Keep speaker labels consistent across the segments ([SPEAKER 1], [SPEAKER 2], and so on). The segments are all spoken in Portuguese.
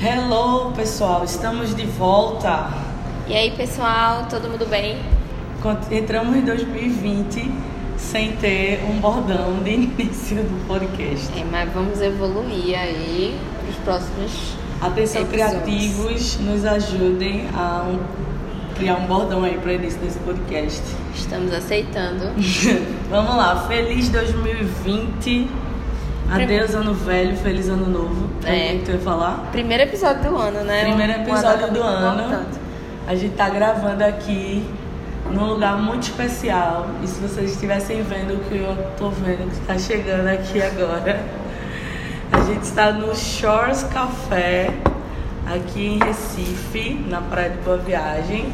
[SPEAKER 1] Hello, pessoal, estamos de volta.
[SPEAKER 2] E aí, pessoal, todo mundo bem?
[SPEAKER 1] Entramos em 2020 sem ter um bordão de início do podcast.
[SPEAKER 2] É, mas vamos evoluir aí para os próximos.
[SPEAKER 1] Atenção,
[SPEAKER 2] episódios.
[SPEAKER 1] criativos, nos ajudem a um- criar um bordão aí para início desse podcast.
[SPEAKER 2] Estamos aceitando.
[SPEAKER 1] Vamos lá, feliz 2020. Adeus, ano velho, feliz ano novo.
[SPEAKER 2] É.
[SPEAKER 1] O que tu ia falar?
[SPEAKER 2] Primeiro episódio do ano, né?
[SPEAKER 1] Primeiro episódio do ano.
[SPEAKER 2] importante.
[SPEAKER 1] A gente tá gravando aqui num lugar muito especial. E se vocês estivessem vendo o que eu tô vendo que tá chegando aqui agora, a gente está no Shores Café, aqui em Recife, na Praia de Boa Viagem.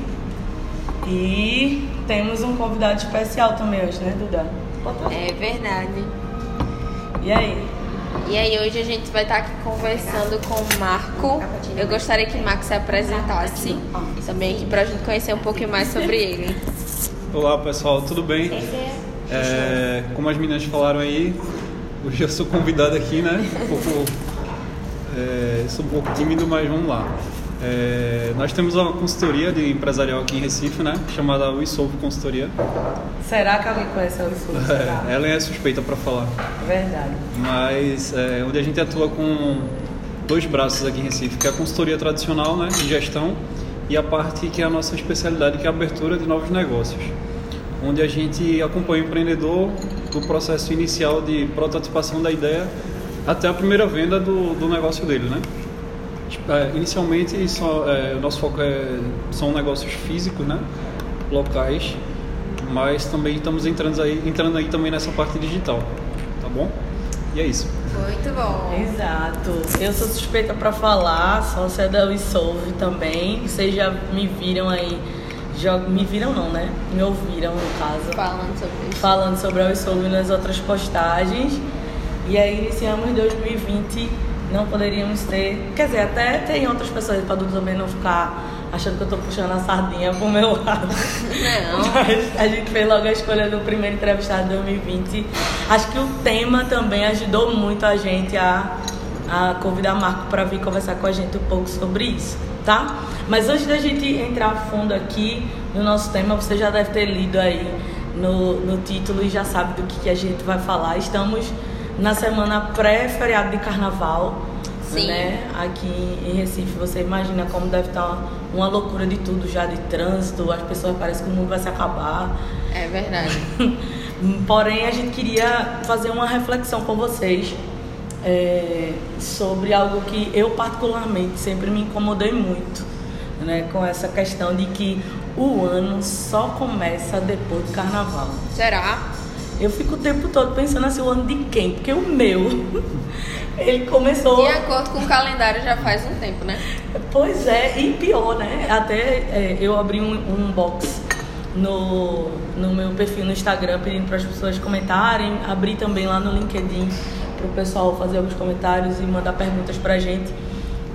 [SPEAKER 1] E temos um convidado especial também hoje, né, Duda?
[SPEAKER 2] É verdade.
[SPEAKER 1] E aí?
[SPEAKER 2] E aí, hoje a gente vai estar aqui conversando com o Marco. Eu gostaria que o Marco se apresentasse também aqui para a gente conhecer um pouquinho mais sobre ele.
[SPEAKER 3] Olá pessoal, tudo bem? É, como as meninas falaram aí, hoje eu sou convidado aqui, né? Um pouco, é, sou um pouco tímido, mas vamos lá. É, nós temos uma consultoria de empresarial aqui em Recife, né? Chamada WeSolve Consultoria.
[SPEAKER 1] Será que alguém conhece o Sul? Será?
[SPEAKER 3] É, ela é suspeita para falar,
[SPEAKER 1] Verdade.
[SPEAKER 3] mas é, onde a gente atua com dois braços aqui em Recife, que é a consultoria tradicional, né? De gestão e a parte que é a nossa especialidade, que é a abertura de novos negócios. onde a gente acompanha o empreendedor do processo inicial de prototipação da ideia até a primeira venda do, do negócio dele, né? É, inicialmente, só, é, o nosso foco é, são negócios físicos, né? Locais, mas também estamos entrando aí, entrando aí também nessa parte digital, tá bom? E é isso.
[SPEAKER 2] Muito bom.
[SPEAKER 1] Exato. Eu sou suspeita para falar, sócia da WeSolve também. Vocês já me viram aí, já me viram não, né? Me ouviram no caso,
[SPEAKER 2] Falando sobre isso.
[SPEAKER 1] falando sobre a WeSolve nas outras postagens. E aí iniciamos 2020, não poderíamos ter, quer dizer, até tem outras pessoas para também não ficar achando que eu tô puxando a sardinha pro meu lado.
[SPEAKER 2] Não.
[SPEAKER 1] Mas a gente fez logo a escolha do primeiro entrevistado de 2020. Acho que o tema também ajudou muito a gente a, a convidar Marco para vir conversar com a gente um pouco sobre isso, tá? Mas antes da gente entrar a fundo aqui no nosso tema, você já deve ter lido aí no, no título e já sabe do que, que a gente vai falar. Estamos na semana pré-feriado de carnaval.
[SPEAKER 2] Sim.
[SPEAKER 1] Né? Aqui em Recife, você imagina como deve estar uma, loucura de tudo já, de trânsito, as pessoas parecem que o mundo vai se acabar.
[SPEAKER 2] É verdade.
[SPEAKER 1] Porém, a gente queria fazer uma reflexão com vocês é, sobre algo que eu particularmente sempre me incomodei muito, né? Com essa questão de que o ano só começa depois do carnaval.
[SPEAKER 2] Será?
[SPEAKER 1] Eu fico o tempo todo pensando assim, o ano de quem? Porque o meu, ele começou...
[SPEAKER 2] De acordo com o calendário já faz um tempo, né?
[SPEAKER 1] Pois é, e pior, né? Até é, eu abri um, um box no, no meu perfil no Instagram pedindo para as pessoas comentarem. Abri também lá no LinkedIn para o pessoal fazer alguns comentários e mandar perguntas para a gente.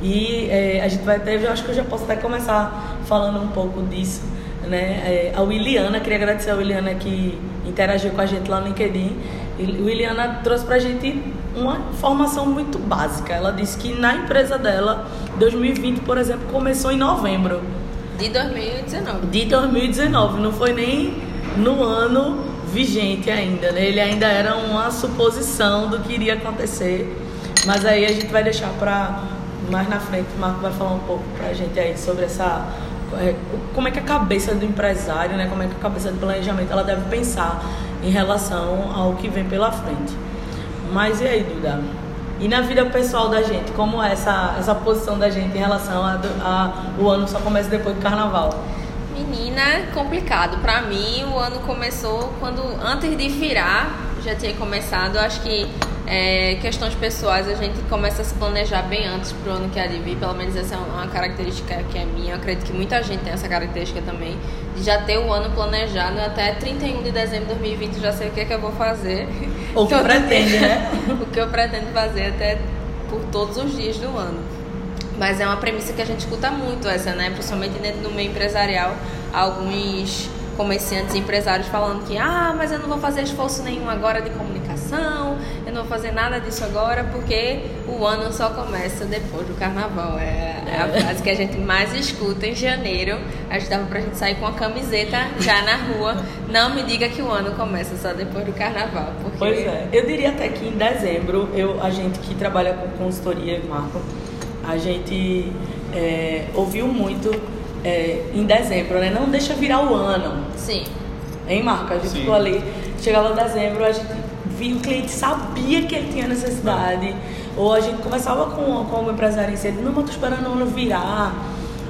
[SPEAKER 1] E é, a gente vai ter, eu acho que eu já posso até começar falando um pouco disso. Né? É, a Williana, queria agradecer a Williana que interagiu com a gente lá no LinkedIn. E a Williana trouxe pra gente uma informação muito básica. Ela disse que na empresa dela, 2020, por exemplo, começou em novembro
[SPEAKER 2] De 2019.
[SPEAKER 1] de 2019. Não foi nem no ano vigente ainda, né? Ele ainda era uma suposição do que iria acontecer. Mas aí a gente vai deixar para mais na frente, o Marco vai falar um pouco pra gente aí sobre essa como é que a cabeça do empresário, né, como é que a cabeça do planejamento ela deve pensar em relação ao que vem pela frente. Mas e aí, Duda? E na vida pessoal da gente, como é essa, essa posição da gente em relação a, a o ano só começa depois do carnaval?
[SPEAKER 2] Menina, complicado. Pra mim, o ano começou quando, antes de virar, já tinha começado. Acho que é, questões pessoais a gente começa a se planejar bem antes pro ano que há de vir. Pelo menos essa é uma característica que é minha. Eu acredito que muita gente tem essa característica também. De já ter o ano planejado até 31 de dezembro de 2020. eu Já sei o que, é que eu vou fazer.
[SPEAKER 1] Ou que
[SPEAKER 2] Todo
[SPEAKER 1] pretende,
[SPEAKER 2] dia.
[SPEAKER 1] né?
[SPEAKER 2] o que eu pretendo fazer até por todos os dias do ano. Mas é uma premissa que a gente escuta muito essa, né? Principalmente dentro do meio empresarial, alguns comerciantes e empresários falando que, ah, mas eu não vou fazer esforço nenhum agora de comunicação, eu não vou fazer nada disso agora porque o ano só começa depois do carnaval. É, é a é. frase que a gente mais escuta em janeiro. A gente dava pra gente sair com a camiseta já na rua. Não me diga que o ano começa só depois do carnaval. Porque...
[SPEAKER 1] Pois é. Eu diria até que em dezembro, eu, a gente que trabalha com consultoria, Marco, a gente é, ouviu muito é, em dezembro, né? Não deixa virar o ano.
[SPEAKER 2] Sim.
[SPEAKER 1] Hein, Marco? A gente Sim. ficou ali, chegava dezembro, a gente via o cliente sabia que ele tinha necessidade. Ou a gente conversava com, com o empresário em si, não, mas tô esperando o ano virar.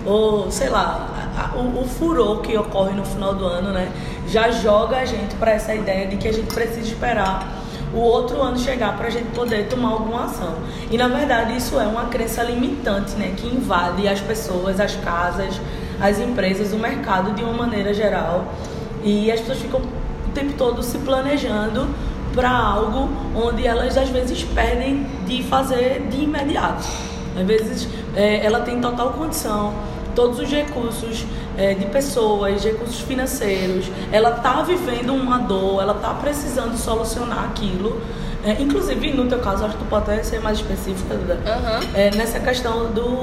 [SPEAKER 1] Ou, sei lá, a, o, o furor que ocorre no final do ano, né? Já joga a gente para essa ideia de que a gente precisa esperar o outro ano chegar para a gente poder tomar alguma ação. E na verdade isso é uma crença limitante, né, que invade as pessoas, as casas, as empresas, o mercado de uma maneira geral. E as pessoas ficam o tempo todo se planejando para algo onde elas às vezes perdem de fazer de imediato. Às vezes é, ela tem total condição, todos os recursos é, de pessoas, recursos financeiros, ela está vivendo uma dor, ela está precisando solucionar aquilo. É, inclusive, no teu caso, acho que tu pode até ser mais específica, Duda,
[SPEAKER 2] uhum.
[SPEAKER 1] é, nessa questão do,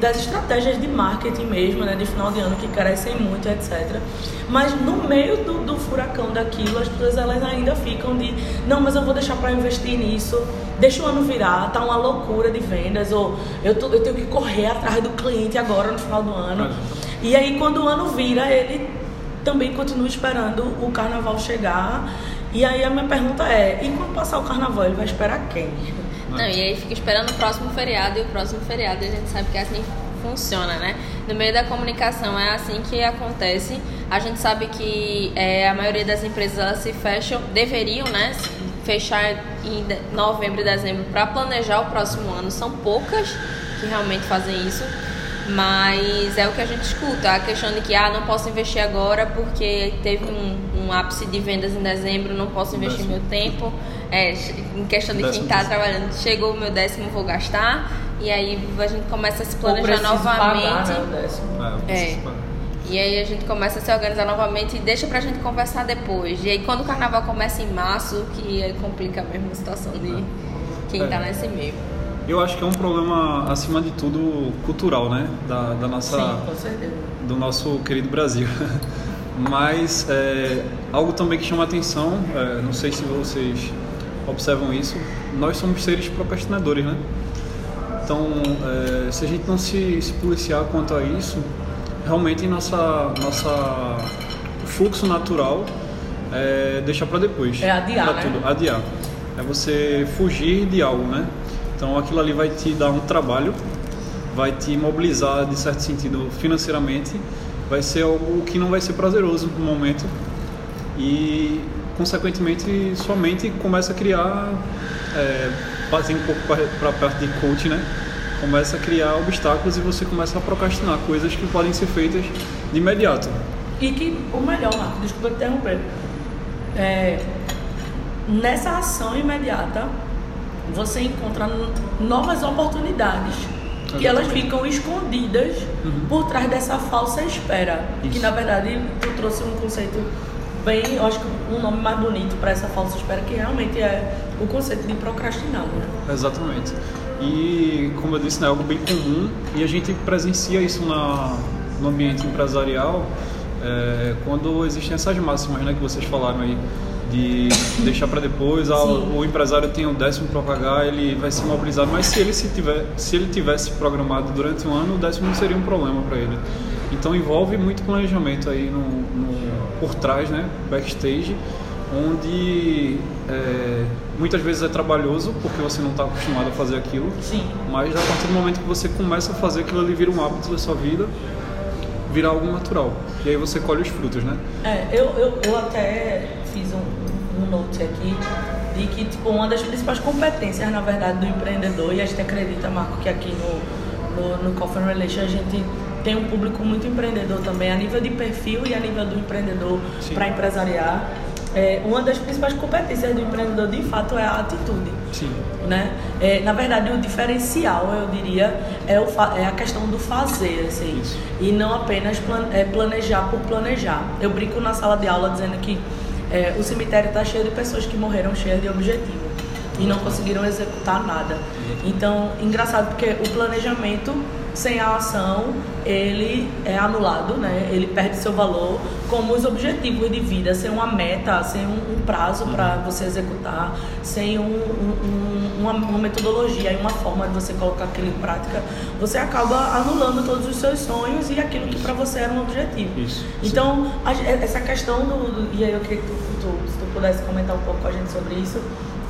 [SPEAKER 1] das estratégias de marketing mesmo, né, de final de ano, que crescem muito, etc. Mas no meio do, do furacão daquilo, as pessoas elas ainda ficam de, não, mas eu vou deixar para investir nisso, deixa o ano virar, tá uma loucura de vendas, ou eu, tô, eu tenho que correr atrás do cliente agora no final do ano. E aí quando o ano vira, ele também continua esperando o carnaval chegar. E aí a minha pergunta é, e quando passar o carnaval, ele vai esperar quem?
[SPEAKER 2] Não, e aí fica esperando o próximo feriado, e o próximo feriado a gente sabe que é assim funciona, né? No meio da comunicação é assim que acontece. A gente sabe que é, a maioria das empresas elas se fecham, deveriam, né? Fechar em novembro e dezembro para planejar o próximo ano. São poucas que realmente fazem isso. Mas é o que a gente escuta, a questão de que ah, não posso investir agora porque teve um, um ápice de vendas em dezembro, não posso investir décimo. meu tempo. É, em questão de quem está trabalhando, chegou o meu décimo, vou gastar. E aí a gente começa a se planejar novamente. Pagar,
[SPEAKER 1] né, o décimo.
[SPEAKER 2] É, é. E aí a gente começa a se organizar novamente e deixa pra gente conversar depois. E aí quando o carnaval começa em março, que complica mesmo a situação de quem tá é. tá nesse meio.
[SPEAKER 3] Eu acho que é um problema, acima de tudo, cultural, né? Da, da nossa,
[SPEAKER 1] Sim, com certeza.
[SPEAKER 3] Do nosso querido Brasil. Mas é, algo também que chama atenção, é, não sei se vocês observam isso, nós somos seres procrastinadores, né? Então, é, se a gente não se, se policiar quanto a isso, realmente nossa, nossa fluxo natural é deixar para depois.
[SPEAKER 1] É adiar,
[SPEAKER 3] né? Tudo, adiar. É você fugir de algo, né? Então aquilo ali vai te dar um trabalho, vai te mobilizar de certo sentido financeiramente, vai ser algo que não vai ser prazeroso no momento e consequentemente sua mente começa a criar, é, um pouco para a parte de coach, né? Começa a criar obstáculos e você começa a procrastinar coisas que podem ser feitas de imediato.
[SPEAKER 1] E que o melhor, Marco, desculpa interromper, é, nessa ação imediata você encontra novas oportunidades que elas ficam escondidas uhum. por trás dessa falsa espera. Isso. Que na verdade tu trouxe um conceito bem, eu acho que um nome mais bonito para essa falsa espera, que realmente é o conceito de procrastinar. Né?
[SPEAKER 3] Exatamente. E como eu disse, né, é algo bem comum e a gente presencia isso na, no ambiente empresarial é, quando existem essas máximas né, que vocês falaram aí de deixar para depois, ah, o empresário tem um décimo para pagar, ele vai se mobilizar, mas se ele se tiver, se ele tivesse programado durante um ano, o décimo não seria um problema para ele. Então envolve muito planejamento aí no, no por trás, né, backstage, onde é, muitas vezes é trabalhoso porque você não está acostumado a fazer aquilo.
[SPEAKER 1] Sim.
[SPEAKER 3] Mas a partir do momento que você começa a fazer aquilo ali vira um hábito da sua vida, vira algo natural. E aí você colhe os frutos, né?
[SPEAKER 1] É, eu, eu, eu até fiz um, um note aqui de que tipo, uma das principais competências, na verdade, do empreendedor, e a gente acredita, Marco, que aqui no, no, no Coffee Relation a gente tem um público muito empreendedor também, a nível de perfil e a nível do empreendedor para empresariar. É, uma das principais competências do empreendedor, de fato, é a atitude.
[SPEAKER 3] Sim.
[SPEAKER 1] né? É, na verdade, o diferencial, eu diria, é, o, é a questão do fazer, assim,
[SPEAKER 3] Isso.
[SPEAKER 1] e não apenas plan, é, planejar por planejar. Eu brinco na sala de aula dizendo que é, o cemitério está cheio de pessoas que morreram cheias de objetivo e não conseguiram executar nada. Então, engraçado porque o planejamento sem a ação ele é anulado, né? Ele perde seu valor, como os objetivos de vida, sem uma meta, sem um, um prazo para você executar, sem um, um, uma, uma, metodologia e uma forma de você colocar aquilo em prática, você acaba anulando todos os seus sonhos e aquilo que para você era um objetivo.
[SPEAKER 3] Isso.
[SPEAKER 1] Então, a, essa questão do, do, E aí eu queria que tu, tu, se tu pudesse comentar um pouco com a gente sobre isso,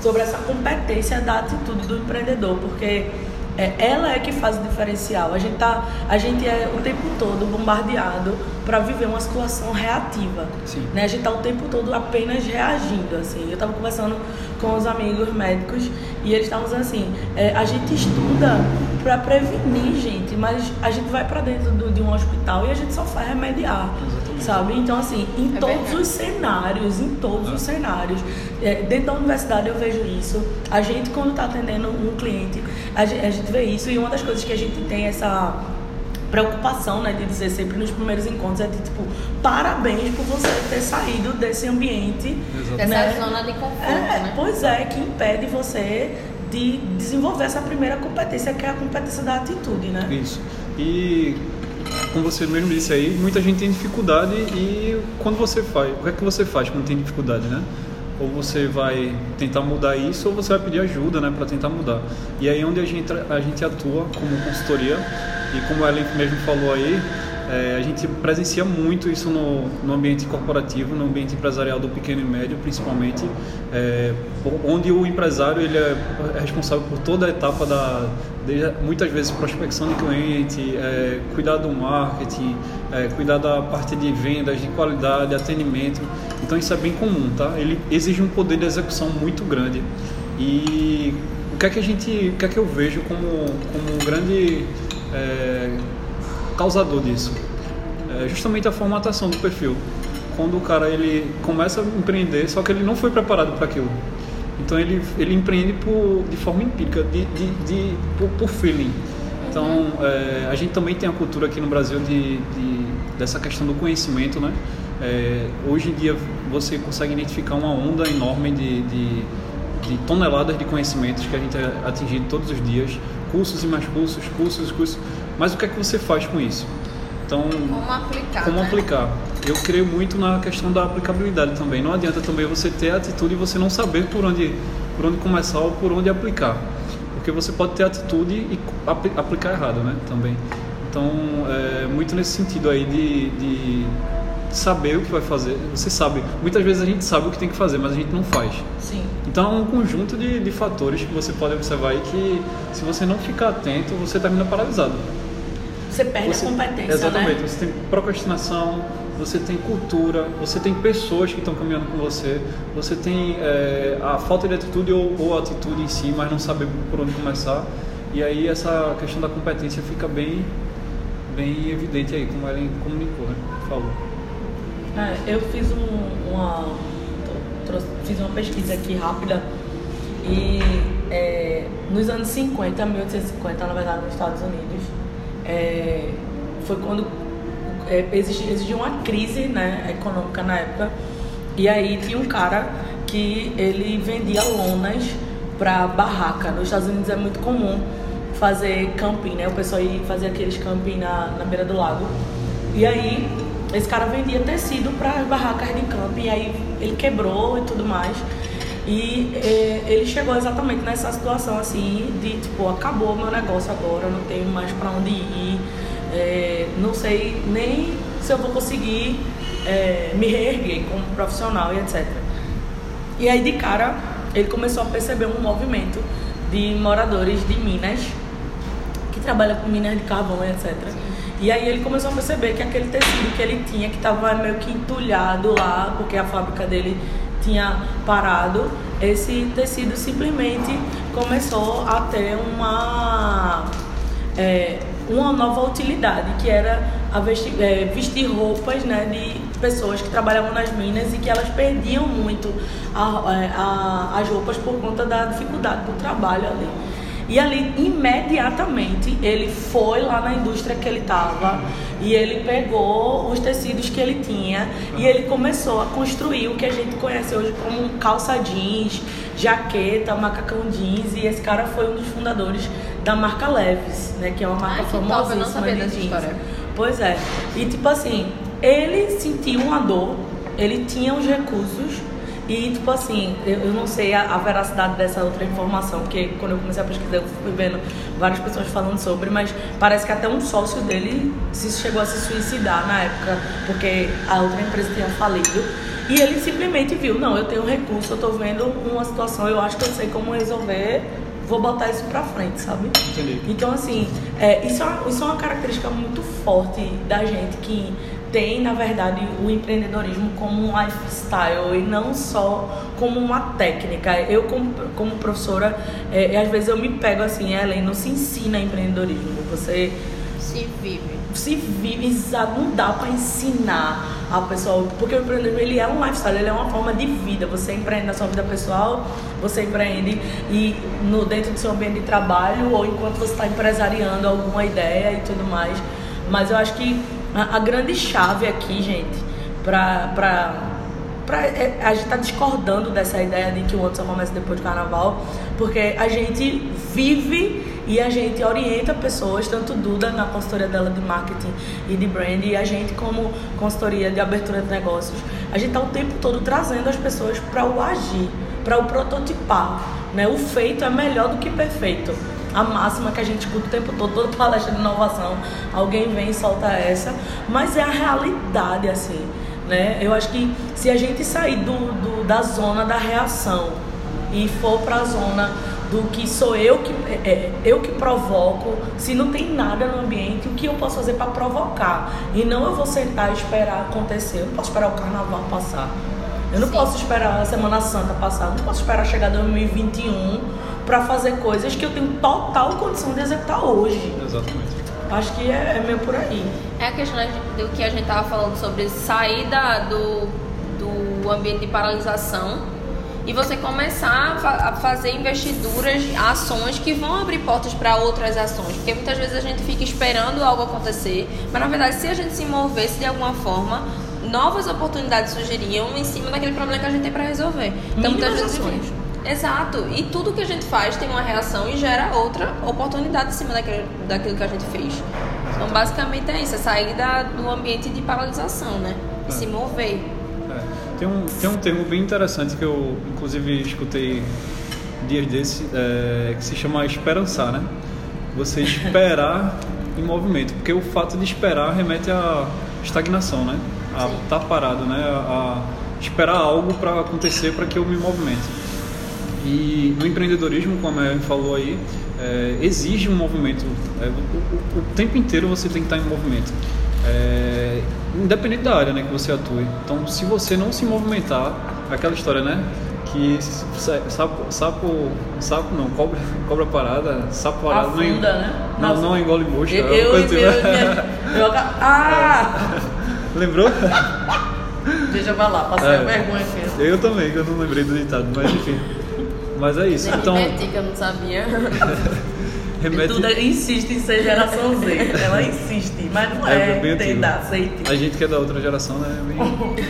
[SPEAKER 1] sobre essa competência da atitude do empreendedor, porque é, ela é que faz o diferencial. A gente, tá, a gente é o tempo todo bombardeado para viver uma situação reativa.
[SPEAKER 3] Sim.
[SPEAKER 1] Né? A gente está o tempo todo apenas reagindo. Assim. Eu estava conversando com os amigos médicos e eles estavam dizendo assim: é, a gente estuda para prevenir, gente, mas a gente vai para dentro do, de um hospital e a gente só faz remediar.
[SPEAKER 3] Exatamente.
[SPEAKER 1] Sabe? Então, assim, em
[SPEAKER 2] É
[SPEAKER 1] todos
[SPEAKER 2] verdade.
[SPEAKER 1] os cenários, em todos
[SPEAKER 3] É.
[SPEAKER 1] os cenários. É, dentro da universidade eu vejo isso. A gente, quando está atendendo um cliente, a gente, a gente vê isso. E uma das coisas que a gente tem essa preocupação, né, de dizer sempre nos primeiros encontros é de tipo, parabéns por você ter saído desse ambiente.
[SPEAKER 3] Exatamente.
[SPEAKER 2] Dessa
[SPEAKER 1] Né?
[SPEAKER 2] zona de conforto,
[SPEAKER 1] É,
[SPEAKER 2] né?
[SPEAKER 1] pois é, que impede você de desenvolver essa primeira competência, que é a competência da atitude, né?
[SPEAKER 3] Isso. E como você mesmo disse aí, muita gente tem dificuldade e quando você faz, o que é que você faz quando tem dificuldade, né? Ou você vai tentar mudar isso ou você vai pedir ajuda, né, para tentar mudar. E aí é onde a gente a gente atua como consultoria e como a Ellen mesmo falou aí, é, a gente presencia muito isso no, no ambiente corporativo, no ambiente empresarial do pequeno e médio, principalmente, é, onde o empresário ele é responsável por toda a etapa da, muitas vezes prospecção de cliente, é, cuidar do marketing, é, cuidar da parte de vendas, de qualidade, atendimento. Então isso é bem comum, tá? Ele exige um poder de execução muito grande. E o que é que a gente, o que é que eu vejo como como um grande é, causador disso? É justamente a formatação do perfil. Quando o cara ele começa a empreender, só que ele não foi preparado para aquilo. Então ele, ele empreende por, de forma empírica, de, de, de, por, por feeling. Então é, a gente também tem a cultura aqui no Brasil de, de dessa questão do conhecimento, né? É, hoje em dia você consegue identificar uma onda enorme de, de, de toneladas de conhecimentos que a gente é atingido todos os dias, cursos e mais cursos, cursos e cursos. Mas o que é que você faz com isso? Então,
[SPEAKER 2] Como aplicar,
[SPEAKER 3] como
[SPEAKER 2] né?
[SPEAKER 3] aplicar? Eu creio muito na questão da aplicabilidade também. Não adianta também você ter atitude e você não saber por onde, por onde começar ou por onde aplicar. Porque você pode ter atitude e apli- aplicar errado, né? Também. Então, é muito nesse sentido aí de, de saber o que vai fazer. Você sabe. Muitas vezes a gente sabe o que tem que fazer, mas a gente não faz.
[SPEAKER 1] Sim.
[SPEAKER 3] Então é um conjunto de, de fatores que você pode observar aí que se você não ficar atento, você termina paralisado.
[SPEAKER 1] Você perde
[SPEAKER 3] Você-
[SPEAKER 1] a competência,
[SPEAKER 3] Exatamente.
[SPEAKER 1] né?
[SPEAKER 3] Você tem procrastinação, você tem cultura, você tem pessoas que estão caminhando com você, você tem é, a falta de atitude ou, ou atitude em si, mas não saber por onde começar. E aí essa questão da competência fica bem, bem evidente aí, como ela comunicou, né? Falou.
[SPEAKER 1] É, eu fiz um- uma fiz uma pesquisa aqui rápida e é, nos anos 50, 1850, na verdade, nos Estados Unidos, é, foi quando é, existia, existia uma crise né, econômica na época e aí tinha um cara que ele vendia lonas para barraca. Nos Estados Unidos é muito comum fazer camping, né? O pessoal ia fazer aqueles camping na, na beira do lago. E aí, esse cara vendia tecido para as barracas de camping, e aí ele quebrou e tudo mais. E eh, ele chegou exatamente nessa situação assim, de tipo, acabou meu negócio agora, não tenho mais para onde ir, eh, não sei nem se eu vou conseguir eh, me reerguer como profissional e etc. E aí de cara ele começou a perceber um movimento de moradores de Minas que trabalha com minas de carvão e etc. E aí ele começou a perceber que aquele tecido que ele tinha, que estava meio que entulhado lá, porque a fábrica dele tinha parado, esse tecido simplesmente começou a ter uma, é, uma nova utilidade, que era a vestir, é, vestir roupas né, de pessoas que trabalhavam nas minas e que elas perdiam muito a, é, a, as roupas por conta da dificuldade do trabalho ali. E ali, imediatamente, ele foi lá na indústria que ele estava e ele pegou os tecidos que ele tinha e ele começou a construir o que a gente conhece hoje como calça jeans, jaqueta, macacão jeans. E esse cara foi um dos fundadores da marca Leves, né? Que é uma marca
[SPEAKER 2] Ai,
[SPEAKER 1] famosíssima
[SPEAKER 2] top,
[SPEAKER 1] de jeans.
[SPEAKER 2] história.
[SPEAKER 1] Pois é. E tipo assim, ele sentiu uma dor, ele tinha os recursos e tipo assim, eu, eu não sei a, a veracidade dessa outra informação, porque quando eu comecei a pesquisar eu fui vendo várias pessoas falando sobre, mas parece que até um sócio dele se chegou a se suicidar na época, porque a outra empresa tinha falido. E ele simplesmente viu, não, eu tenho recurso, eu tô vendo uma situação, eu acho que eu sei como resolver, vou botar isso pra frente, sabe?
[SPEAKER 3] Entendi.
[SPEAKER 1] Então, assim, é, isso, é, uma- isso é uma característica muito forte da gente que tem, na verdade, o empreendedorismo como um lifestyle e não só como uma técnica. Eu, como, como professora, é, às vezes eu me pego assim, Ellen, não se ensina empreendedorismo. Você
[SPEAKER 2] Se vive.
[SPEAKER 1] se vive, exato, não dá para ensinar a pessoa, porque o empreendedorismo ele é um lifestyle, ele é uma forma de vida. Você empreende na sua vida pessoal, você empreende e no dentro do seu ambiente de trabalho ou enquanto você está empresariando alguma ideia e tudo mais. Mas eu acho que a, a grande chave aqui, gente, para pra, é, a gente tá discordando dessa ideia de que o outro só começa depois do carnaval, porque a gente vive e a gente orienta pessoas, tanto Duda na consultoria dela de marketing e de brand, e a gente como consultoria de abertura de negócios, a gente tá o tempo todo trazendo as pessoas para o agir, para o prototipar, né? O feito é melhor do que perfeito. A máxima que a gente escuta o tempo todo, toda palestra de inovação, alguém vem e solta essa, mas é a realidade assim né? Eu acho que se a gente sair do, do- da zona da reação e for para a zona do que sou eu que é, é, eu que provoco, se não tem nada no ambiente, o que eu posso fazer para provocar? E não eu vou sentar e esperar acontecer. Eu não posso esperar o carnaval passar. Eu não
[SPEAKER 2] Sim.
[SPEAKER 1] posso esperar a Semana Santa passar. Eu não posso esperar chegar 2021 para fazer coisas que eu tenho total condição de executar hoje.
[SPEAKER 3] Exatamente.
[SPEAKER 1] Acho que é, é meio por aí.
[SPEAKER 2] É a questão do que a gente tava falando sobre sair da- do, do ambiente de paralisação e você começar a, fa- a fazer investiduras, ações que vão abrir portas para outras ações. Porque muitas vezes a gente fica esperando algo acontecer, mas na verdade, se a gente se movesse de alguma forma, novas oportunidades surgiriam em cima daquele problema que a gente tem para resolver. Então, muitas
[SPEAKER 1] Mínimas
[SPEAKER 2] vezes.
[SPEAKER 1] ações.
[SPEAKER 2] Exato. E tudo que a gente faz tem uma reação e gera outra oportunidade em cima daquele, daquilo que a gente fez. Então, basicamente é isso, é sair da, do ambiente de paralisação, né? E
[SPEAKER 3] É.
[SPEAKER 2] se mover.
[SPEAKER 3] É. Tem, um, tem um termo bem interessante que eu, inclusive, escutei dias desses, é, que se chama esperançar, né? Você esperar em movimento, porque o fato de esperar remete à estagnação, né? A estar parado, né? A, a esperar algo para acontecer para que eu me movimente. E no empreendedorismo, como a Ellen falou aí, é, exige um movimento. É, o, o- o tempo inteiro você tem que estar em movimento. É, independente da área né, que você atue. Então, se você não se movimentar, aquela história, né? Que sa- sapo, sapo, sapo não, cobra, cobra parada, sapo parado não,
[SPEAKER 1] Afunda, né?
[SPEAKER 3] não,
[SPEAKER 1] Nossa.
[SPEAKER 3] não engole mosca.
[SPEAKER 1] Eu,
[SPEAKER 3] é
[SPEAKER 1] eu, eu,
[SPEAKER 3] assim, né?
[SPEAKER 1] eu, eu- Ah!
[SPEAKER 3] Lembrou?
[SPEAKER 1] Deixa eu falar, passei
[SPEAKER 3] É.
[SPEAKER 1] a vergonha aqui.
[SPEAKER 3] Eu também, que eu não lembrei do ditado, mas enfim. Mas é isso.
[SPEAKER 2] Nem
[SPEAKER 3] Então,
[SPEAKER 2] me meti, que eu não sabia.
[SPEAKER 3] remete.
[SPEAKER 1] Duda insiste em ser geração Z. Ela insiste, mas não
[SPEAKER 3] É,
[SPEAKER 1] é, da aceite.
[SPEAKER 3] A gente que é da outra geração, né? é bem-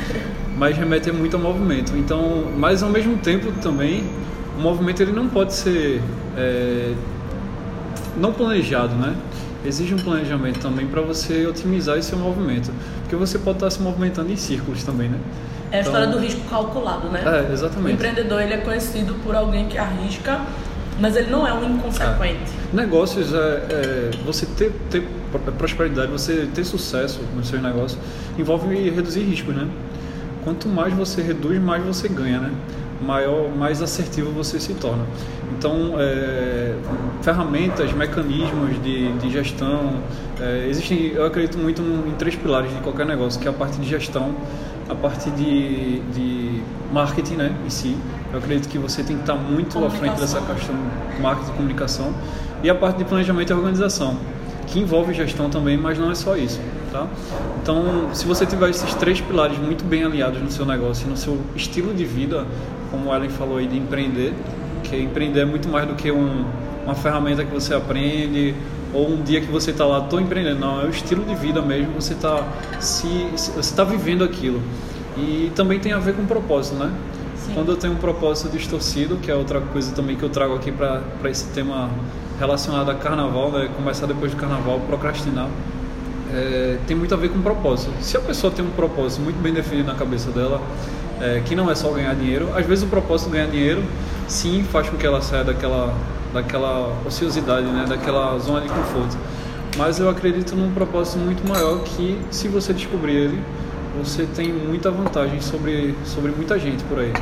[SPEAKER 3] Mas remete muito ao movimento. Então, mas ao mesmo tempo também, o movimento ele não pode ser é, não planejado, né? Exige um planejamento também para você otimizar esse seu movimento, porque você pode estar se movimentando em círculos também, né?
[SPEAKER 1] É a história
[SPEAKER 3] Então-
[SPEAKER 1] do risco calculado, né?
[SPEAKER 3] É,
[SPEAKER 1] O
[SPEAKER 3] exatamente.
[SPEAKER 1] empreendedor ele é conhecido por alguém que arrisca, mas ele não é um inconsequente.
[SPEAKER 3] Negócios é, é, você ter, ter prosperidade, você ter sucesso nos seus negócios envolve reduzir riscos, né? Quanto mais você reduz, mais você ganha, né? Maior, mais assertivo você se torna. Então, é, ferramentas, mecanismos de, de gestão, é, existem, eu acredito muito em três pilares de qualquer negócio, que é a parte de gestão, a parte de, de marketing, né, em si. Eu acredito que você tem que estar muito à frente dessa questão marketing e comunicação e a parte de planejamento e organização que envolve gestão também mas não é só isso Tá? Então, se você tiver esses três pilares muito bem alinhados no seu negócio no seu estilo de vida, como Ellen falou aí de empreender, que empreender é muito mais do que um, uma ferramenta que você aprende ou um dia que você está lá, estou empreendendo. Não, é o estilo de vida mesmo, você está se, você está vivendo aquilo. E também tem a ver com propósito, né? Sim. Quando eu tenho um propósito distorcido, que é outra coisa também que eu trago aqui para esse tema relacionado a carnaval, né? começar depois do carnaval, procrastinar, é, tem muito a ver com propósito. Se a pessoa tem um propósito muito bem definido na cabeça dela, é, que não é só ganhar dinheiro, às vezes o propósito ganhar dinheiro, sim, faz com que ela saia daquela, daquela ociosidade, né? daquela zona de conforto. Mas eu acredito num propósito muito maior que, se você descobrir ele, você tem muita vantagem sobre, sobre muita gente por aí.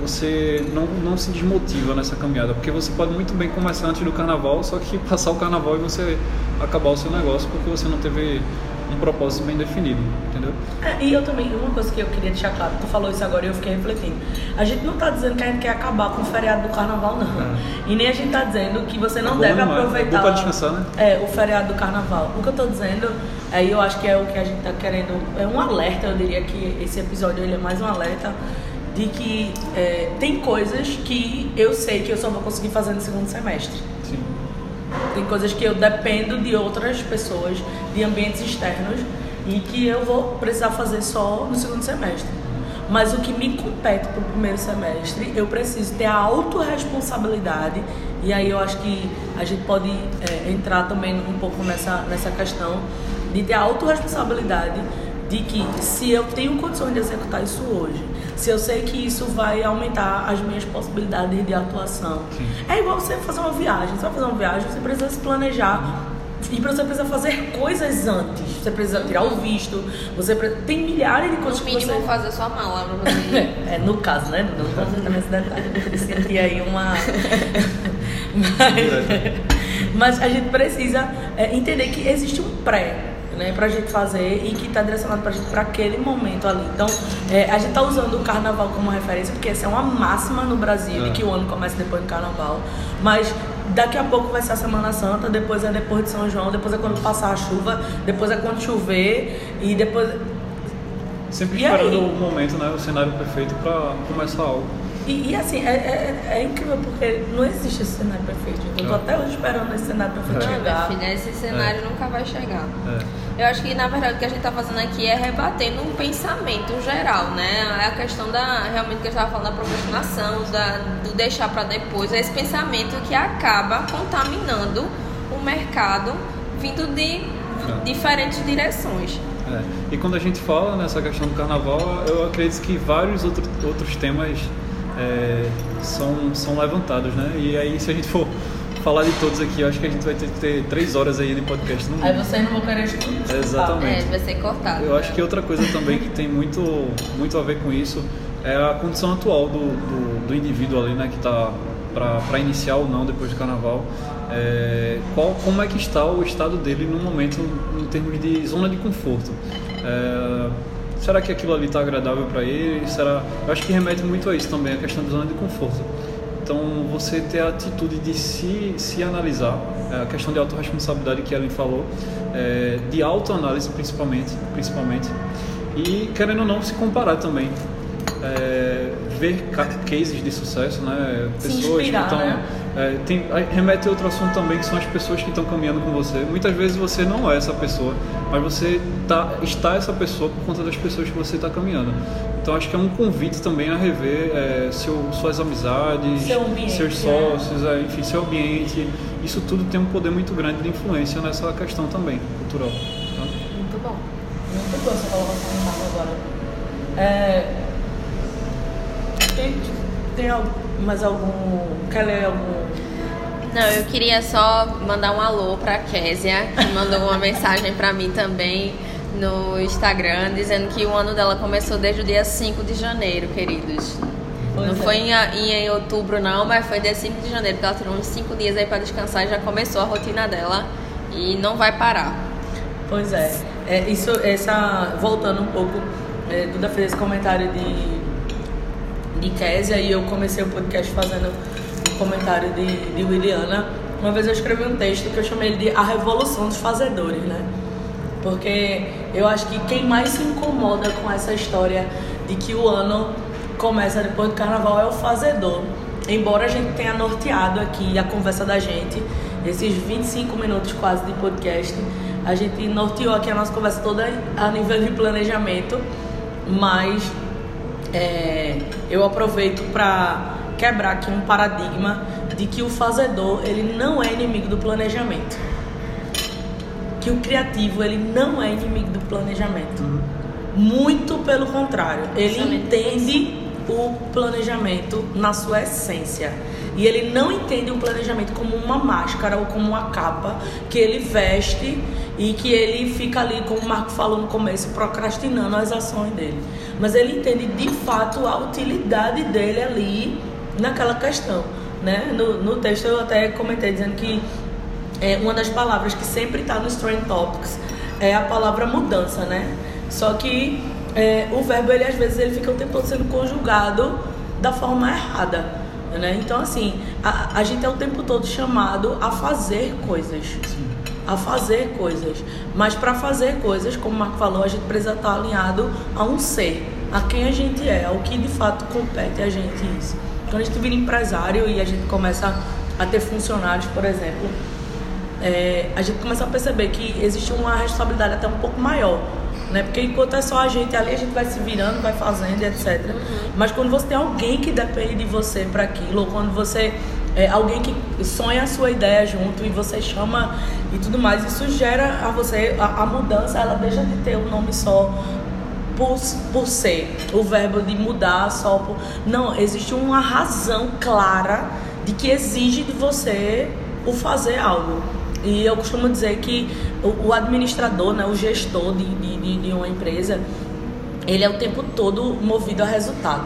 [SPEAKER 3] Você não, não se desmotiva nessa caminhada, porque você pode muito bem começar antes do carnaval, só que passar o carnaval e você acabar o seu negócio porque você não teve um propósito bem definido, entendeu?
[SPEAKER 1] É, e eu também, uma coisa que eu queria deixar claro, tu falou isso agora e eu fiquei refletindo. A gente não está dizendo que a gente quer acabar com o feriado do carnaval, não. É. E nem a gente está dizendo que você não é deve demais. aproveitar. É
[SPEAKER 3] descansar, né?
[SPEAKER 1] É, o feriado do carnaval. O que eu estou dizendo, aí eu acho que é o que a gente está querendo, é um alerta, eu diria que esse episódio ele é mais um alerta de que é, tem coisas que eu sei que eu só vou conseguir fazer no segundo semestre. Tem coisas que eu dependo de outras pessoas, de ambientes externos, e que eu vou precisar fazer só no segundo semestre. Mas o que me compete para o primeiro semestre, eu preciso ter a autorresponsabilidade, e aí eu acho que a gente pode é, entrar também um pouco nessa, nessa questão de ter a autorresponsabilidade de que se eu tenho condições de executar isso hoje, se eu sei que isso vai aumentar as minhas possibilidades de atuação. Sim. É igual você fazer uma viagem. Você vai fazer uma viagem, você precisa se planejar. E você precisa fazer coisas antes. Você precisa tirar o visto. Você precisa... tem milhares de coisas.
[SPEAKER 2] No mínimo
[SPEAKER 1] você...
[SPEAKER 2] fazer sua mala pra você.
[SPEAKER 1] é, no caso, né? Não vou entrar nesse detalhe. Eu senti aí uma. mas, mas a gente precisa é, entender que existe um pré né, pra gente fazer e que está direcionado pra gente para aquele momento ali. Então, é, a gente tá usando o carnaval como referência, porque essa é uma máxima no Brasil, é. que o ano começa depois do carnaval. Mas daqui a pouco vai ser a Semana Santa, depois é depois de São João, depois é quando passar a chuva, depois é quando chover e depois.
[SPEAKER 3] Sempre esperando o momento, né, o cenário perfeito para começar algo.
[SPEAKER 1] E, e assim, é, é, é, incrível porque não existe esse cenário perfeito. Eu tô é. até hoje esperando esse cenário perfeito
[SPEAKER 2] é.
[SPEAKER 1] chegar.
[SPEAKER 2] Filha, esse cenário é. nunca vai chegar. Eu acho que na verdade o que a gente tá fazendo aqui é rebatendo um pensamento geral, né? É a questão da. Realmente que eu estava falando da procrastinação, da, do deixar para depois. É esse pensamento que acaba contaminando o mercado vindo de diferentes direções.
[SPEAKER 3] É. E quando a gente fala nessa questão do carnaval, eu acredito que vários outro, outros temas é, são, são levantados, né? E aí, se a gente for falar de todos aqui, eu acho que a gente vai ter que ter três horas aí de podcast
[SPEAKER 1] no Aí vocês não vão querer escutar.
[SPEAKER 3] Exatamente.
[SPEAKER 2] É, vai ser cortado.
[SPEAKER 3] Eu acho que outra coisa também que tem muito, muito a ver com isso é a condição atual do, do, do indivíduo ali, né? Que está para iniciar ou não depois do carnaval. É, qual, como é que está o estado dele no momento em termos de zona de conforto? É, será que aquilo ali está agradável para ele? Será? Eu acho que remete muito a isso também, a questão da zona de conforto. Então, você ter a atitude de se, se analisar, é, a questão de autorresponsabilidade que Ellen falou, é, de autoanálise principalmente, principalmente, e querendo ou não se comparar também. É, ver cases de sucesso, né?
[SPEAKER 1] Pessoas que estão. Né?
[SPEAKER 3] É, tem, remete a outro assunto também, que são as pessoas que estão caminhando com você. Muitas vezes você não é essa pessoa, mas você tá, está essa pessoa por conta das pessoas que você está caminhando. Então acho que é um convite também a rever é, seu, suas amizades,
[SPEAKER 1] seu ambiente,
[SPEAKER 3] seus sócios, é. enfim, seu ambiente. Isso tudo tem um poder muito grande de influência nessa questão também, cultural.
[SPEAKER 1] Tá? Muito bom. Muito bom essa colocação agora. É, tem, tem mais algum. Quer ler algum.
[SPEAKER 2] Não, eu queria só mandar um alô pra Késia, que mandou uma mensagem pra mim também no Instagram, dizendo que o ano dela começou desde o dia 5 de janeiro, queridos. Pois não é. foi em, em, em, outubro, não, mas foi dia 5 de janeiro, porque ela tirou uns 5 dias aí pra descansar e já começou a rotina dela e não vai parar.
[SPEAKER 1] Pois é. é isso, essa, voltando um pouco, é, Duda fez esse comentário de de Késia e eu comecei o podcast fazendo um comentário de, de Williana. Uma vez eu escrevi um texto que eu chamei de A Revolução dos Fazedores, né? Porque eu acho que quem mais se incomoda com essa história de que o ano começa depois do carnaval é o fazedor. Embora a gente tenha norteado aqui a conversa da gente, esses 25 minutos quase de podcast, a gente norteou aqui a nossa conversa toda a nível de planejamento, mas é, eu aproveito para quebrar aqui um paradigma de que o fazedor ele não é inimigo do planejamento, que o criativo ele não é inimigo do planejamento, uhum. muito pelo contrário, ele entende o planejamento na sua essência. E ele não entende o planejamento como uma máscara ou como uma capa que ele veste e que ele fica ali, como o Marco falou no começo, procrastinando as ações dele. Mas ele entende de fato a utilidade dele ali naquela questão. Né? No, no texto eu até comentei dizendo que é, uma das palavras que sempre está nos Trend Topics é a palavra mudança, né? Só que é, o verbo ele às vezes ele fica o tempo todo sendo conjugado da forma errada. Né? Então, assim, a, a gente é o tempo todo chamado a fazer coisas. A fazer coisas. Mas para fazer coisas, como o Marco falou, a gente precisa estar alinhado a um ser, a quem a gente é, ao que de fato compete a gente isso. Quando a gente vira empresário e a gente começa a ter funcionários, por exemplo, é, a gente começa a perceber que existe uma responsabilidade até um pouco maior né? Porque enquanto é só a gente ali, a gente vai se virando, vai fazendo, etc. Uhum. Mas quando você tem alguém que depende de você para aquilo, ou quando você é alguém que sonha a sua ideia junto e você chama e tudo mais, isso gera a você a, a mudança, ela deixa de ter um nome só por, por ser, o verbo de mudar só por. Não, existe uma razão clara de que exige de você o fazer algo. E eu costumo dizer que o, administrador, né, o gestor de, de, de uma empresa, ele é o tempo todo movido a resultado.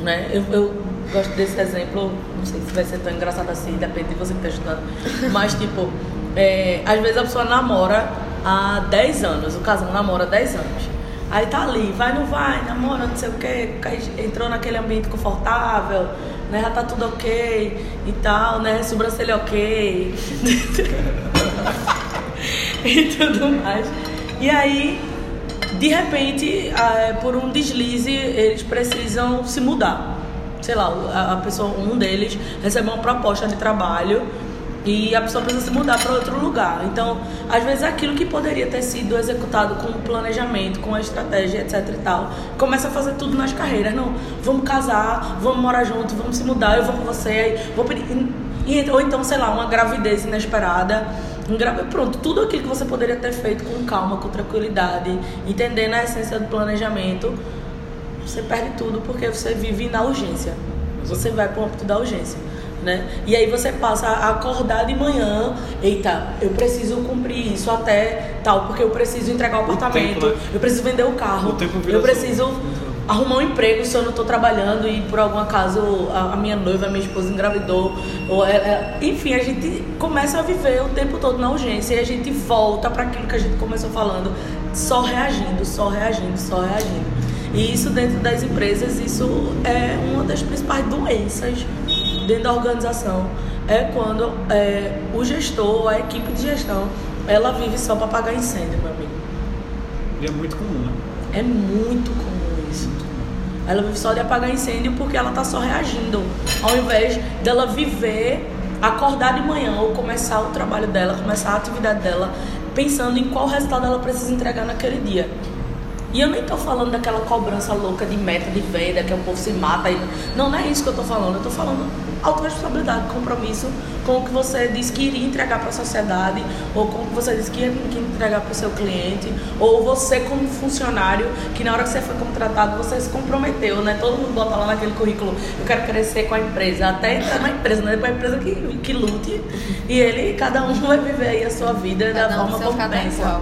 [SPEAKER 1] Né? Eu, eu gosto desse exemplo, não sei se vai ser tão engraçado assim, depende de você que está estudando. Mas, tipo, é, às vezes a pessoa namora há 10 anos, o casal namora há 10 anos. Aí tá ali, vai, não vai, namora, não sei o quê, entrou naquele ambiente confortável, né? Já tá tudo ok e tal, né? Sobrancelha ok. e tudo mais. E aí, de repente, por um deslize, eles precisam se mudar. Sei lá, a pessoa, um deles recebeu uma proposta de trabalho e a pessoa precisa se mudar para outro lugar. Então, às vezes, aquilo que poderia ter sido executado com planejamento, com estratégia, etc e tal, começa a fazer tudo nas carreiras. Não, vamos casar, vamos morar junto, vamos se mudar, eu vou com você, vou pedir. Ou então, sei lá, uma gravidez inesperada. Pronto, tudo aquilo que você poderia ter feito com calma, com tranquilidade, entendendo a essência do planejamento, você perde tudo porque você vive na urgência. Você vai para o âmbito da urgência né? E aí você passa a acordar de manhã, eita, eu preciso cumprir isso até tal, porque eu preciso entregar o apartamento, o tempo, né? eu preciso vender o carro, o eu preciso arrumar um emprego se eu não estou trabalhando e por algum acaso a, minha noiva, a minha esposa engravidou, ou é, é, enfim, a gente começa a viver o tempo todo na urgência e a gente volta para aquilo que a gente começou falando, só reagindo, só reagindo, só reagindo. E isso dentro das empresas, isso é uma das principais doenças dentro da organização é quando é, o gestor, a equipe de gestão, ela vive só para apagar incêndio, meu amigo.
[SPEAKER 3] E é muito comum, né?
[SPEAKER 1] É muito comum isso. Ela vive só de apagar incêndio porque ela tá só reagindo, ao invés dela viver, acordar de manhã ou começar o trabalho dela, começar a atividade dela, pensando em qual resultado ela precisa entregar naquele dia. E eu nem tô falando daquela cobrança louca de meta de venda, que o povo se mata. E... Não, não é isso que eu tô falando. Eu tô falando autorresponsabilidade, compromisso com o que você disse que iria entregar para a sociedade, ou com o que você disse que ia entregar para o seu cliente, ou você como funcionário, que na hora que você foi contratado, você se comprometeu, né? Todo mundo bota lá naquele currículo, eu quero crescer com a empresa, até entrar na empresa, né? Depois a empresa que, que lute, e ele, cada um vai viver aí a sua vida cada da forma como pensa.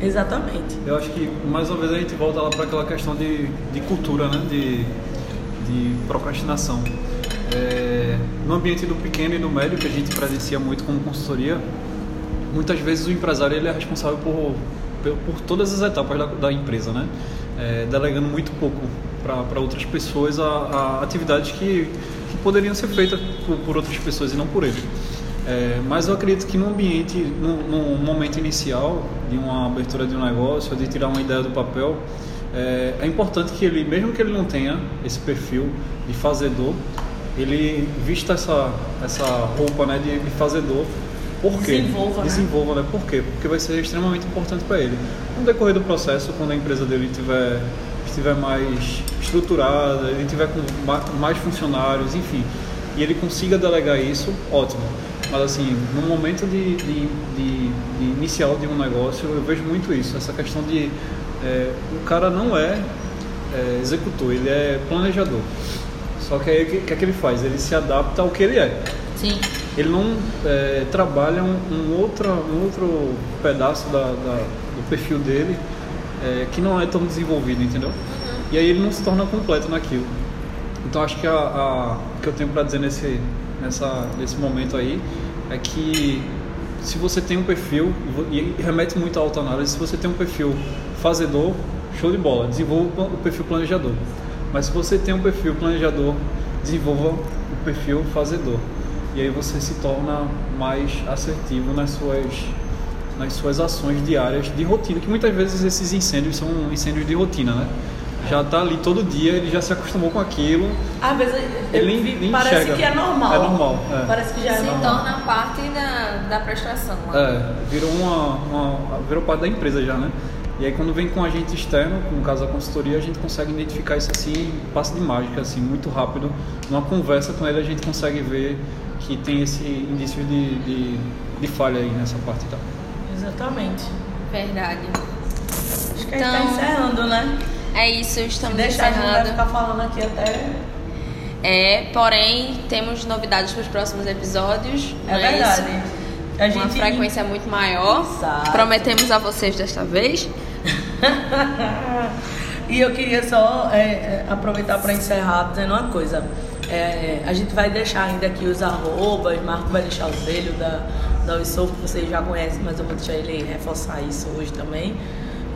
[SPEAKER 1] Exatamente.
[SPEAKER 3] Eu acho que mais uma vez a gente volta lá para aquela questão de, de cultura, né? De, de procrastinação. É, no ambiente do pequeno e do médio, que a gente presencia muito como consultoria, muitas vezes o empresário ele é responsável por, por, por todas as etapas da, da empresa, né? É, delegando muito pouco para outras pessoas a, a atividades que, que, poderiam ser feitas por, por, outras pessoas e não por ele. É, mas eu acredito que no ambiente, no, no, momento inicial de uma abertura de um negócio, de tirar uma ideia do papel, é, é, importante que ele, mesmo que ele não tenha esse perfil de fazedor, ele vista essa, essa roupa né, de, de fazedor. Por quê?
[SPEAKER 1] Desenvolva,
[SPEAKER 3] Desenvolva, né? né? Por quê? Porque vai ser extremamente importante para ele. No decorrer do processo, quando a empresa dele tiver estiver mais estruturada, ele tiver com mais funcionários, enfim, e ele consiga delegar isso, ótimo. Mas assim, no momento de, de, de, de inicial de um negócio, eu vejo muito isso, essa questão de é, o cara não é, é, executor, ele é planejador. Só que aí o que, que, é que ele faz? Ele se adapta ao que ele é.
[SPEAKER 1] Sim.
[SPEAKER 3] Ele não é, trabalha um, um, outro, um outro pedaço da, da do perfil dele é, que não é tão desenvolvido, entendeu? Uhum. E aí ele não se torna completo naquilo. Então acho que a, a que eu tenho para dizer nesse, nessa, nesse momento aí é que se você tem um perfil, e remete muito à autoanálise, se você tem um perfil fazedor, show de bola, desenvolva o perfil planejador. Mas se você tem um perfil planejador, desenvolva o perfil fazedor. E aí você se torna mais assertivo nas suas, nas suas ações diárias de rotina, que muitas vezes esses incêndios são incêndios de rotina, né? já está ali todo dia, ele já se acostumou com aquilo.
[SPEAKER 1] Às vezes ele, ele parece enxerga. que é normal.
[SPEAKER 3] É normal.
[SPEAKER 1] É. Parece que já é
[SPEAKER 2] se
[SPEAKER 1] normal.
[SPEAKER 2] Se torna parte da, da prestação.
[SPEAKER 3] É, virou, uma, uma, virou parte da empresa já, né? E aí quando vem com um agente externo, no caso a consultoria, a gente consegue identificar isso assim, passo de mágica, assim, muito rápido. Numa conversa com ele a gente consegue ver que tem esse indício de, de, de falha aí nessa parte tá?
[SPEAKER 1] Exatamente.
[SPEAKER 2] Verdade.
[SPEAKER 1] Acho que então, a gente tá então, encerrando, né?
[SPEAKER 2] É isso, estamos encerrando.
[SPEAKER 1] A gente ficar falando aqui até.
[SPEAKER 2] É, porém, temos novidades para os próximos episódios.
[SPEAKER 1] É, é verdade.
[SPEAKER 2] É a gente... Uma frequência muito maior.
[SPEAKER 1] Exato.
[SPEAKER 2] Prometemos a vocês desta vez.
[SPEAKER 1] e eu queria só é, é aproveitar para encerrar dizendo uma coisa. É, a gente vai deixar ainda aqui os arrobas, Marco vai deixar o dele, da, da Ubisoft, que vocês já conhecem, mas eu vou deixar ele reforçar isso hoje também.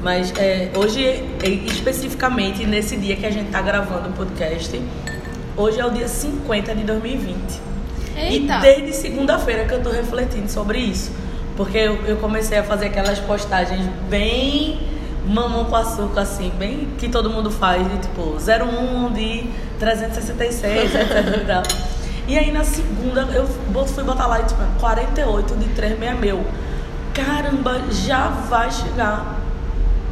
[SPEAKER 1] Mas é, hoje, especificamente nesse dia que a gente está gravando o podcast, hoje é o dia 50 de 2020.
[SPEAKER 2] Eita.
[SPEAKER 1] E desde segunda-feira que eu estou refletindo sobre isso. Porque eu, eu, comecei a fazer aquelas postagens bem mamão com açúcar, assim, bem que todo mundo faz, de tipo 01 de 366, etc. e aí na segunda eu fui botar lá, tipo, 48 de 36 meu. Caramba, já vai chegar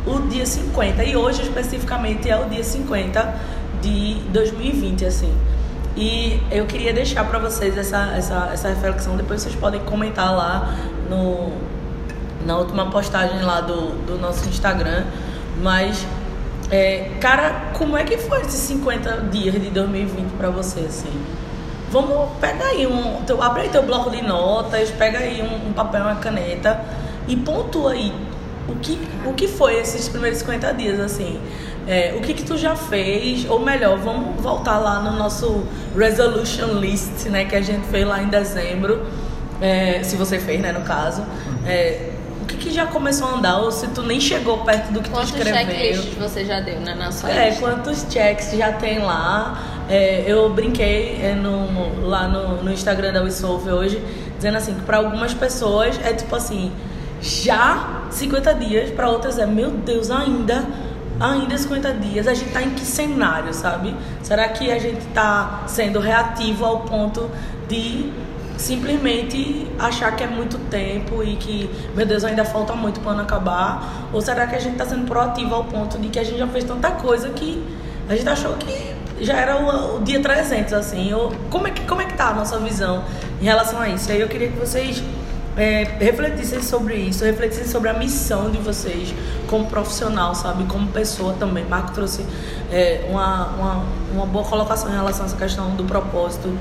[SPEAKER 1] o dia 50. E hoje, especificamente, é o dia 50 de 2020, assim. E eu queria deixar para vocês essa, essa, essa reflexão. Depois vocês podem comentar lá no, na última postagem lá do, do nosso Instagram. Mas, é, cara, como é que foi esses 50 dias de 2020 para você, assim? Vamos, pega aí um. Teu, abre aí teu bloco de notas, pega aí um, um papel, uma caneta e pontua aí o que, o que foi esses primeiros 50 dias, assim? É, o que que tu já fez? Ou melhor, vamos voltar lá no nosso resolution list, né? Que a gente fez lá em dezembro. É, se você fez, né, no caso. É, que, que já começou a andar? Ou se tu nem chegou perto do que
[SPEAKER 2] quantos
[SPEAKER 1] tu escreveu? Quantos
[SPEAKER 2] checklists você já deu, né, na sua
[SPEAKER 1] É,
[SPEAKER 2] lista?
[SPEAKER 1] quantos checks já tem lá? É, eu brinquei é, no, lá no, no Instagram da WeSolve hoje, dizendo assim, que para algumas pessoas é tipo assim já 50 dias, para outras é, meu Deus, ainda, ainda 50 dias. A gente tá em que cenário, sabe? Será que a gente tá sendo reativo ao ponto de simplesmente achar que é muito tempo e que, meu Deus, ainda falta muito para acabar? Ou será que a gente está sendo proativo ao ponto de que a gente já fez tanta coisa que a gente achou que já era o, o dia 300, assim? Ou, como, é que, como é que tá a nossa visão em relação a isso? Aí eu queria que vocês é, refletissem sobre isso, refletissem sobre a missão de vocês como profissional, sabe? Como pessoa também. Marco trouxe é, uma, uma, uma boa colocação em relação a essa questão do propósito.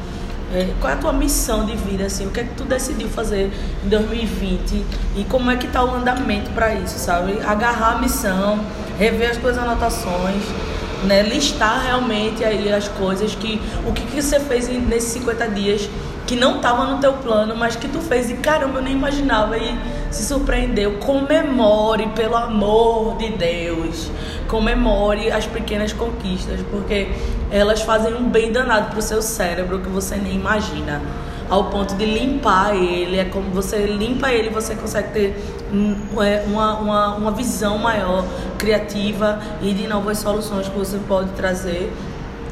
[SPEAKER 1] É, qual é a tua missão de vida, assim? O que é que tu decidiu fazer em 2020 e como é que tá o andamento para isso, sabe? Agarrar a missão, rever as tuas anotações, né? Listar realmente aí as coisas que... O que, que você fez nesses 50 dias que não estava no teu plano, mas que tu fez e caramba, eu nem imaginava e se surpreendeu. Comemore, pelo amor de Deus. Comemore as pequenas conquistas, porque elas fazem um bem danado pro seu cérebro que você nem imagina. ao ponto de limpar ele. É como você limpa ele, você consegue ter é, uma, uma, uma visão maior, criativa e de novas soluções que você pode trazer.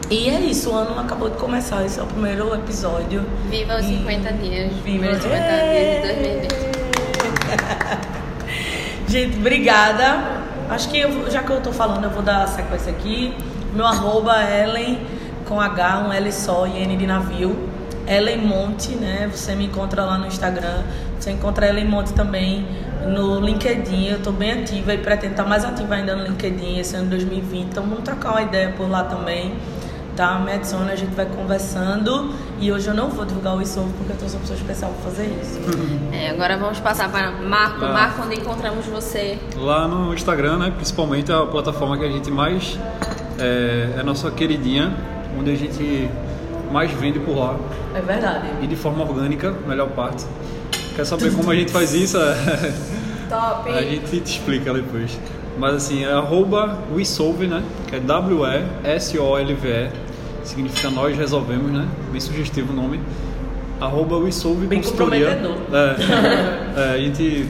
[SPEAKER 1] E é isso, o ano acabou de começar, esse é o primeiro episódio.
[SPEAKER 2] Viva os
[SPEAKER 1] E-
[SPEAKER 2] 50 dias.
[SPEAKER 1] Viva
[SPEAKER 2] os 50 dias de 2020.
[SPEAKER 1] Gente, obrigada. Acho que eu- já que eu tô falando, eu vou dar a sequência aqui. Meu arroba Ellen com H, um L só e N de navio. Ellen Monte, né? Você me encontra lá no Instagram. Você encontra Ellen Monte também no LinkedIn. Eu tô bem ativa e pretendo estar mais ativa ainda no LinkedIn esse ano de 2020. Então vamos trocar uma ideia por lá também. Tá? Me adiciona, a gente vai conversando. E hoje eu não vou divulgar o isso porque eu tô uma pessoa especial pra fazer isso.
[SPEAKER 2] É, agora vamos passar para Marco.
[SPEAKER 3] Ah.
[SPEAKER 2] Marco, onde encontramos você?
[SPEAKER 3] Lá no Instagram, né? Principalmente a plataforma que a gente mais é, é a nossa queridinha, onde a gente mais vende por lá
[SPEAKER 1] É verdade.
[SPEAKER 3] e de forma orgânica, melhor parte. Quer saber como a gente faz isso?
[SPEAKER 2] Top!
[SPEAKER 3] A gente te explica depois. Mas assim, é arroba WeSolve, né? Que é W-E-S-O-L-V-E. Significa nós resolvemos, né? Bem sugestivo o nome. Arroba WeSolve
[SPEAKER 1] Bem
[SPEAKER 3] Consultoria. É, é, a gente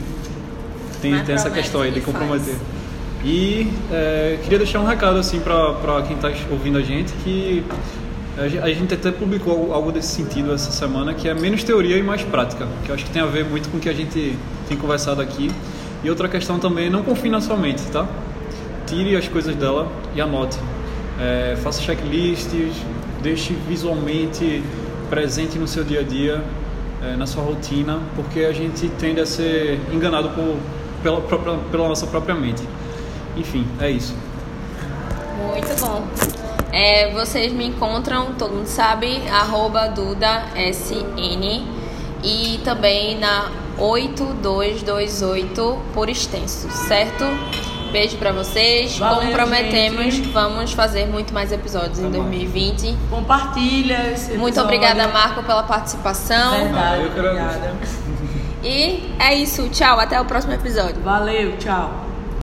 [SPEAKER 3] tem, tem essa questão aí de
[SPEAKER 2] e faz.
[SPEAKER 3] comprometer. E é, queria deixar um recado assim para quem está ouvindo a gente que a gen- a gente até publicou algo- algo desse sentido essa semana que é menos teoria e mais prática, que eu acho que tem a ver muito com o que a gente tem conversado aqui. E outra questão também, não confie na sua mente, tá? Tire as coisas dela e anote. É, faça checklists, deixe visualmente presente no seu dia a dia, é, na sua rotina, porque a gente tende a ser enganado por, pela, própria, pela nossa própria mente. Enfim, é isso.
[SPEAKER 2] Muito bom. É, vocês me encontram, todo mundo sabe, arroba DudaSN e também na 8228 por extenso, certo? Beijo pra vocês.
[SPEAKER 1] Valeu,
[SPEAKER 2] Comprometemos
[SPEAKER 1] gente.
[SPEAKER 2] que vamos fazer muito mais episódios em
[SPEAKER 3] Tá bom.
[SPEAKER 2] 2020.
[SPEAKER 1] Compartilha esse
[SPEAKER 2] Muito
[SPEAKER 1] episódio.
[SPEAKER 2] obrigada, Marco, pela participação.
[SPEAKER 1] Verdade,
[SPEAKER 3] Ah, eu que agradeço.
[SPEAKER 1] obrigada.
[SPEAKER 2] E é isso. Tchau. Até o próximo episódio.
[SPEAKER 1] Valeu, tchau.